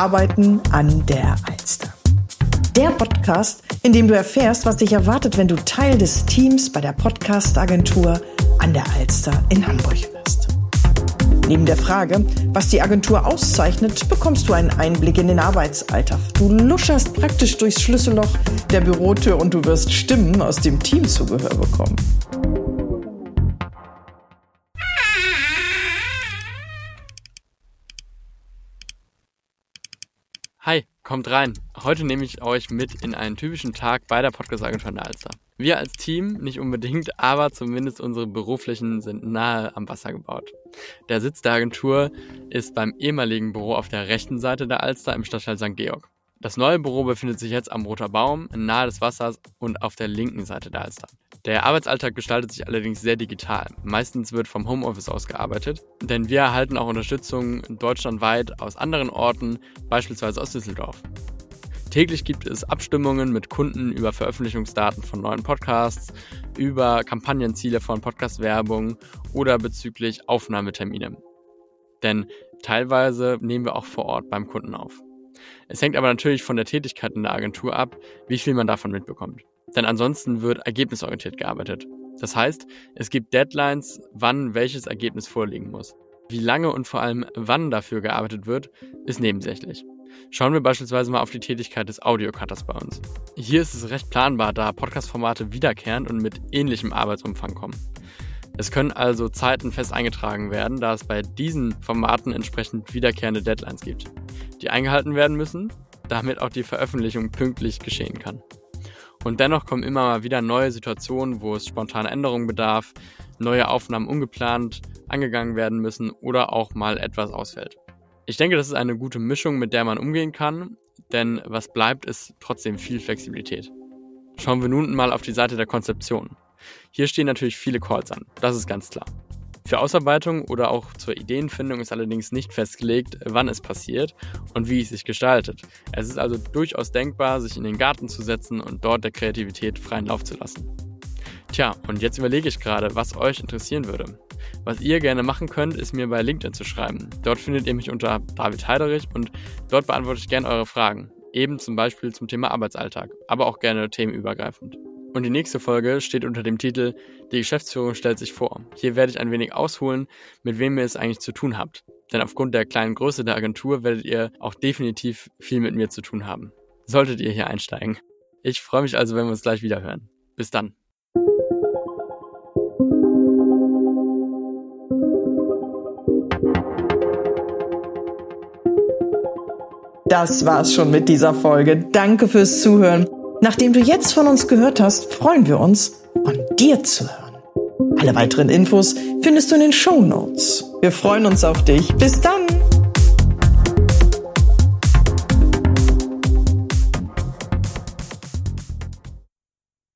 Arbeiten an der Alster. Der Podcast, in dem du erfährst, was dich erwartet, wenn du Teil des Teams bei der Podcast-Agentur an der Alster in Hamburg wirst. Neben der Frage, was die Agentur auszeichnet, bekommst du einen Einblick in den Arbeitsalltag. Du luscherst praktisch durchs Schlüsselloch der Bürotür und du wirst Stimmen aus dem Teamzubehör bekommen. Hi, kommt rein. Heute nehme ich euch mit in einen typischen Tag bei der Podcast-Agentur Alster. Wir als Team nicht unbedingt, aber zumindest unsere Beruflichen sind nahe am Wasser gebaut. Der Sitz der Agentur ist beim ehemaligen Büro auf der rechten Seite der Alster im Stadtteil St. Georg. Das neue Büro befindet sich jetzt am Roter Baum, nahe des Wassers und auf der linken Seite der Alster. Der Arbeitsalltag gestaltet sich allerdings sehr digital. Meistens wird vom Homeoffice aus gearbeitet, denn wir erhalten auch Unterstützung deutschlandweit aus anderen Orten, beispielsweise aus Düsseldorf. Täglich gibt es Abstimmungen mit Kunden über Veröffentlichungsdaten von neuen Podcasts, über Kampagnenziele von Podcast-Werbung oder bezüglich Aufnahmetermine. Denn teilweise nehmen wir auch vor Ort beim Kunden auf. Es hängt aber natürlich von der Tätigkeit in der Agentur ab, wie viel man davon mitbekommt. Denn ansonsten wird ergebnisorientiert gearbeitet. Das heißt, es gibt Deadlines, wann welches Ergebnis vorliegen muss. Wie lange und vor allem wann dafür gearbeitet wird, ist nebensächlich. Schauen wir beispielsweise mal auf die Tätigkeit des Audiocutters bei uns. Hier ist es recht planbar, da Podcast-Formate wiederkehrend und mit ähnlichem Arbeitsumfang kommen. Es können also Zeiten fest eingetragen werden, da es bei diesen Formaten entsprechend wiederkehrende Deadlines gibt, die eingehalten werden müssen, damit auch die Veröffentlichung pünktlich geschehen kann. Und dennoch kommen immer mal wieder neue Situationen, wo es spontane Änderungen bedarf, neue Aufnahmen ungeplant angegangen werden müssen oder auch mal etwas ausfällt. Ich denke, das ist eine gute Mischung, mit der man umgehen kann, denn was bleibt, ist trotzdem viel Flexibilität. Schauen wir nun mal auf die Seite der Konzeption. Hier stehen natürlich viele Calls an, das ist ganz klar. Für Ausarbeitung oder auch zur Ideenfindung ist allerdings nicht festgelegt, wann es passiert und wie es sich gestaltet. Es ist also durchaus denkbar, sich in den Garten zu setzen und dort der Kreativität freien Lauf zu lassen. Tja, und jetzt überlege ich gerade, was euch interessieren würde. Was ihr gerne machen könnt, ist mir bei LinkedIn zu schreiben. Dort findet ihr mich unter David Heiderich und dort beantworte ich gerne eure Fragen. Eben zum Beispiel zum Thema Arbeitsalltag, aber auch gerne themenübergreifend. Und die nächste Folge steht unter dem Titel Die Geschäftsführung stellt sich vor. Hier werde ich ein wenig ausholen, mit wem ihr es eigentlich zu tun habt. Denn aufgrund der kleinen Größe der Agentur werdet ihr auch definitiv viel mit mir zu tun haben. Solltet ihr hier einsteigen. Ich freue mich also, wenn wir uns gleich wieder hören. Bis dann. Das war's schon mit dieser Folge. Danke fürs Zuhören. Nachdem du jetzt von uns gehört hast, freuen wir uns, von dir zu hören. Alle weiteren Infos findest du in den Show Notes. Wir freuen uns auf dich. Bis dann!